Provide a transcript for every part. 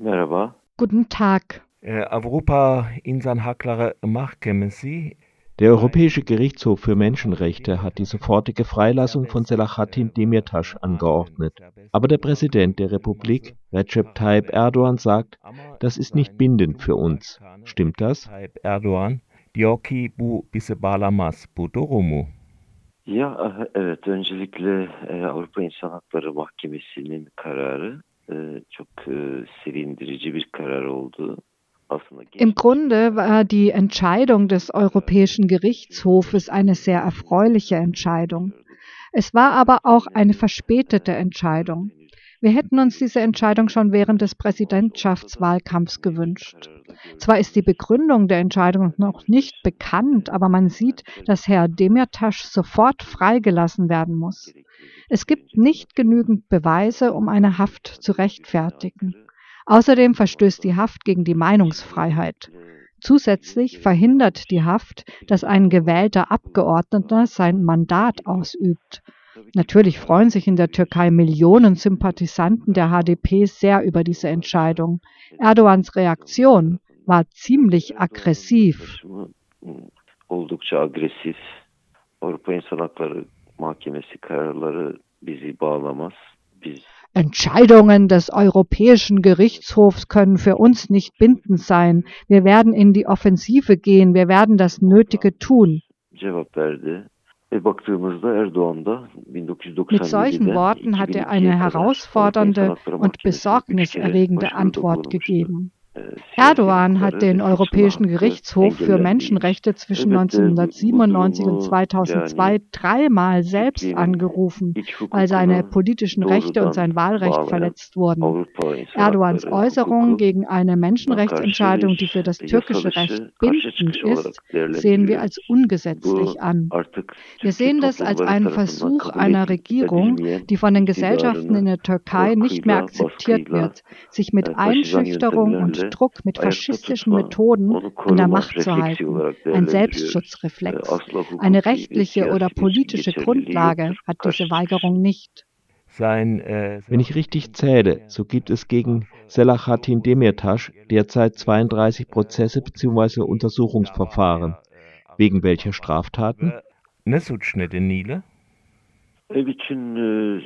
Merhaba. Guten Tag. Avrupa İnsan Hakları Mahkemesi Der Europäische Gerichtshof für Menschenrechte hat die sofortige Freilassung von Selahattin Demirtas angeordnet. Aber der Präsident der Republik, Recep Tayyip Erdogan, sagt, das ist nicht bindend für uns. Stimmt das? Tayyip Erdoğan diyor ki bu bizi bağlamaz. Bu doğru mu? Ya evet öncelikle e, Avrupa İnsan Hakları Mahkemesi'nin kararı çok e, sevindirici bir karar oldu. Im Grunde war die Entscheidung des Europäischen Gerichtshofes eine sehr erfreuliche Entscheidung. Es war aber auch eine verspätete Entscheidung. Wir hätten uns diese Entscheidung schon während des Präsidentschaftswahlkampfs gewünscht. Zwar ist die Begründung der Entscheidung noch nicht bekannt, aber man sieht, dass Herr Demirtas sofort freigelassen werden muss. Es gibt nicht genügend Beweise, um eine Haft zu rechtfertigen. Außerdem verstößt die Haft gegen die Meinungsfreiheit. Zusätzlich verhindert die Haft, dass ein gewählter Abgeordneter sein Mandat ausübt. Natürlich freuen sich in der Türkei Millionen Sympathisanten der HDP sehr über diese Entscheidung. Erdogans Reaktion war ziemlich aggressiv. Oldukça agresif. Avrupa İnsan Hakları Mahkemesi kararları bizi bağlamaz. Biz Entscheidungen des Europäischen Gerichtshofs können für uns nicht bindend sein. Wir werden in die Offensive gehen, wir werden das Nötige tun. cevap verdi. Ve baktığımızda Erdoğan da 1997'de Mit solchen Worten hat er eine 2002'ye kadar herausfordernde und besorgniserregende Antwort gegeben. Erdogan hat den Europäischen Gerichtshof für Menschenrechte zwischen Evet, e, bu 1997 und durumu 2002 yani dreimal selbst angerufen, weil seine politischen Rechte und sein Wahlrecht verletzt wurden. Erdogans Äußerungen gegen eine Menschenrechtsentscheidung, die für das türkische Recht bindend ist, sehen wir als ungesetzlich an. Wir sehen das als einen Versuch einer Regierung, die von den Gesellschaften in der Türkei nicht mehr akzeptiert wird, sich mit Einschüchterung und yöntemlerle Druck mit ayakta faschistischen Methoden an der Macht zu halten. Ein. Äh, Selbstschutzreflex. Hukuki Eine rechtliche oder politische Grundlage hat diese Weigerung nicht. Sein, äh, Wenn ich richtig zähle, so gibt es gegen Selahattin Demirtas derzeit 32 Prozesse bzw. Untersuchungsverfahren. Wegen welcher Straftaten? Ve ne suç nedeniyle? E, bütün e,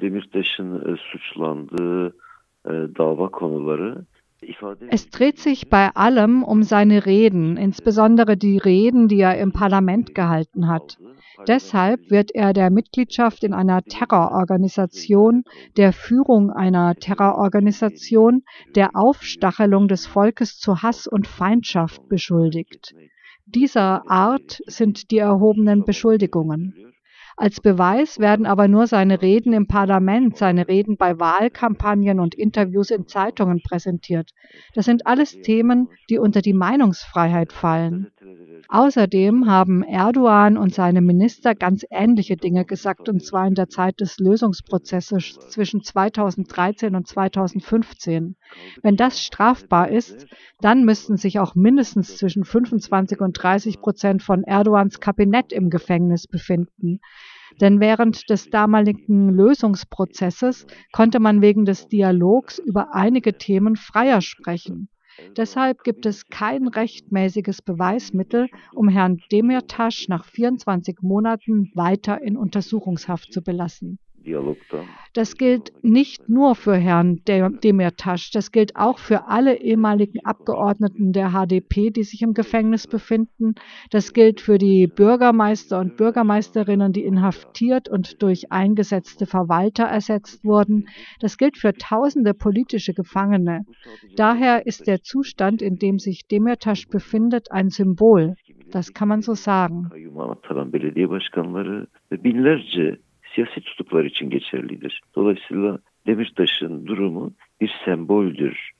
Demirtaş'ın e, suçlandığı e, dava konuları Es dreht sich bei allem um seine Reden, insbesondere die Reden, die er im Parlament gehalten hat. Deshalb wird er der Mitgliedschaft in einer Terrororganisation, der Führung einer Terrororganisation, der Aufstachelung des Volkes zu Hass und Feindschaft beschuldigt. Dieser Art sind die erhobenen Beschuldigungen. Als Beweis werden aber nur seine Reden im Parlament, seine Reden bei Wahlkampagnen und Interviews in Zeitungen präsentiert. Das sind alles Themen, die unter die Meinungsfreiheit fallen. Außerdem haben Erdogan und seine Minister ganz ähnliche Dinge gesagt, und zwar in der Zeit des Lösungsprozesses zwischen 2013 und 2015. Wenn das strafbar ist, dann müssten sich auch mindestens zwischen 25 und 30 Prozent von Erdogans Kabinett im Gefängnis befinden. Denn während des damaligen Lösungsprozesses konnte man wegen des Dialogs über einige Themen freier sprechen. Deshalb gibt es kein rechtmäßiges Beweismittel, um Herrn Demirtas nach 24 Monaten weiter in Untersuchungshaft zu belassen. Das gilt nicht nur für Herrn De- Demirtas, das gilt auch für alle ehemaligen Abgeordneten der HDP, die sich im Gefängnis befinden. Das gilt für die Bürgermeister und Bürgermeisterinnen, die inhaftiert und durch eingesetzte Verwalter ersetzt wurden. Das gilt für tausende politische Gefangene. Daher ist der Zustand, in dem sich Demirtas befindet, ein Symbol. Das kann man so sagen. Siyasi tutuklar için geçerlidir. Dolayısıyla Demirtaş'ın durumu bir semboldür.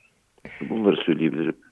Bunları söyleyebilirim.